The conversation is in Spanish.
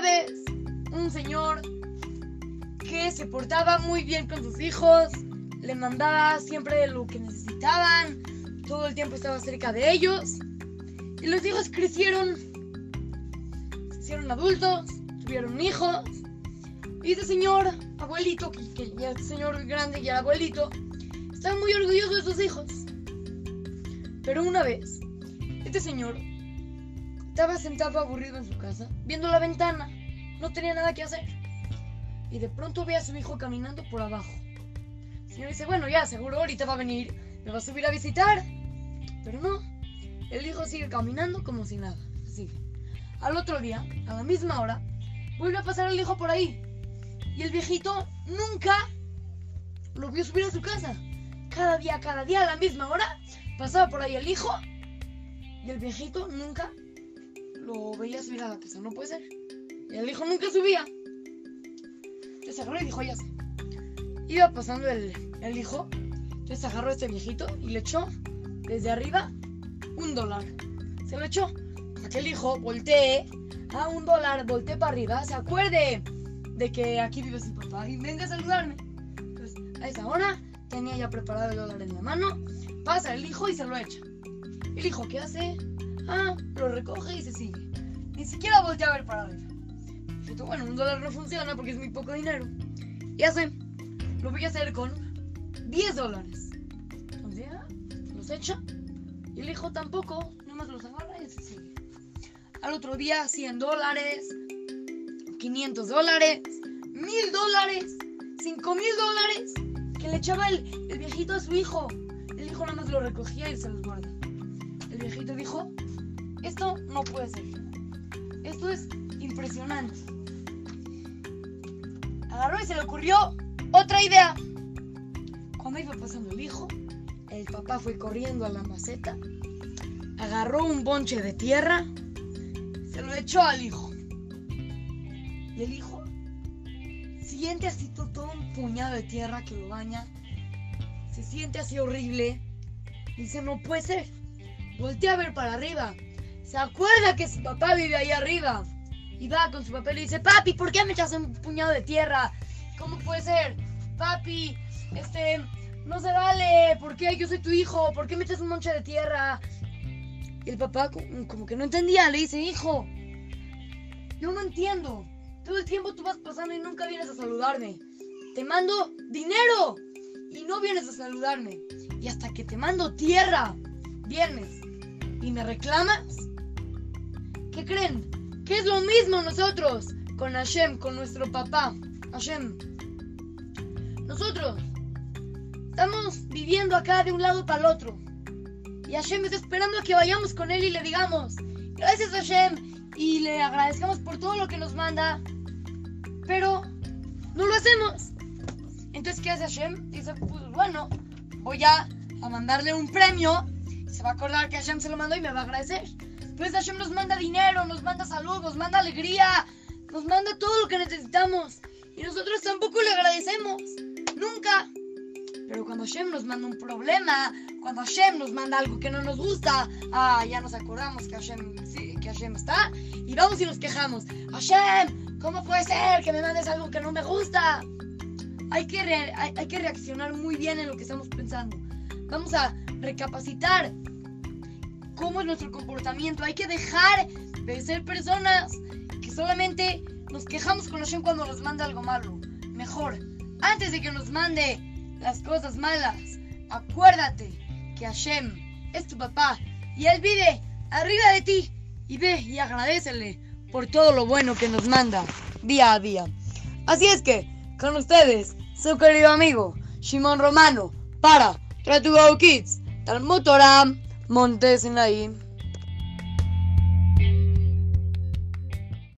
vez un señor que se portaba muy bien con sus hijos, le mandaba siempre lo que necesitaban, todo el tiempo estaba cerca de ellos. Y los hijos crecieron, se hicieron adultos, tuvieron hijos. Y ese señor, abuelito, que, que ya este señor grande ya era abuelito, estaba muy orgulloso de sus hijos. Pero una vez, este señor estaba sentado aburrido en su casa, viendo la ventana. No tenía nada que hacer. Y de pronto ve a su hijo caminando por abajo. El señor dice, bueno, ya, seguro ahorita va a venir, me va a subir a visitar. Pero no, el hijo sigue caminando como si nada. Sigue. Al otro día, a la misma hora, vuelve a pasar el hijo por ahí. Y el viejito nunca lo vio subir a su casa. Cada día, cada día, a la misma hora, pasaba por ahí el hijo. Y el viejito nunca lo veía subir a la casa. No puede ser. Y el hijo nunca subía. Entonces agarró y dijo, ya sé. Iba pasando el, el hijo. Entonces agarró a este viejito y le echó desde arriba un dólar. Se lo echó. Para que el hijo voltee a un dólar, voltee para arriba, se acuerde de que aquí vive su papá y venga a saludarme. Entonces, a esa hora tenía ya preparado el dólar en la mano. Pasa el hijo y se lo echa. El hijo, ¿qué hace? Ah, lo recoge y se sigue. Ni siquiera voltea a ver para arriba. Dice, bueno, un dólar no funciona porque es muy poco dinero. Y hace, lo voy a hacer con 10 dólares. Entonces, ya, los echa. Y el hijo tampoco, nomás los agarra y se sigue. Al otro día, 100 dólares, 500 dólares, 1000 dólares, 5000 dólares que le echaba el, el viejito a su hijo. El hijo nada más lo recogía y se los guarda. El viejito dijo, esto no puede ser. Esto es impresionante. Agarró y se le ocurrió otra idea. Cuando iba pasando el hijo, el papá fue corriendo a la maceta, agarró un bonche de tierra, se lo echó al hijo. Y el hijo siente así to- todo un puñado de tierra que lo baña. Se siente así horrible. Dice, no puede ser. Voltea a ver para arriba. Se acuerda que su papá vive ahí arriba. Y va con su papá y dice, papi, ¿por qué me echas un puñado de tierra? ¿Cómo puede ser? Papi, este, no se vale. ¿Por qué? Yo soy tu hijo. ¿Por qué me echas un monche de tierra? Y el papá co- como que no entendía. Le dice, hijo, yo no entiendo. Todo el tiempo tú vas pasando y nunca vienes a saludarme. Te mando dinero y no vienes a saludarme. Y hasta que te mando tierra, vienes y me reclamas. ¿Qué creen? Que es lo mismo nosotros con Hashem, con nuestro papá. Hashem. Nosotros estamos viviendo acá de un lado para el otro. Y Hashem está esperando a que vayamos con él y le digamos, gracias Hashem, y le agradezcamos por todo lo que nos manda. Pero no lo hacemos. Entonces, ¿qué hace Hashem? Dice, pues bueno, voy a, a mandarle un premio. Se va a acordar que Hashem se lo mandó y me va a agradecer. Pues Hashem nos manda dinero, nos manda salud, nos manda alegría, nos manda todo lo que necesitamos. Y nosotros tampoco le agradecemos. Nunca. Pero cuando Hashem nos manda un problema, cuando Hashem nos manda algo que no nos gusta, ah, ya nos acordamos que Hashem, sí, que Hashem está y vamos y nos quejamos. Hashem, ¿cómo puede ser que me mandes algo que no me gusta? Hay que, re- hay, hay que reaccionar muy bien en lo que estamos pensando. Vamos a recapacitar cómo es nuestro comportamiento. Hay que dejar de ser personas que solamente nos quejamos con Hashem cuando nos manda algo malo. Mejor, antes de que nos mande las cosas malas, acuérdate que Hashem es tu papá y Él vive arriba de ti. Y ve y agradecele por todo lo bueno que nos manda día a día. Así es que, con ustedes, su querido amigo Shimon Romano para Try to Go Kids, Talmud Torah, Monte Sinaí.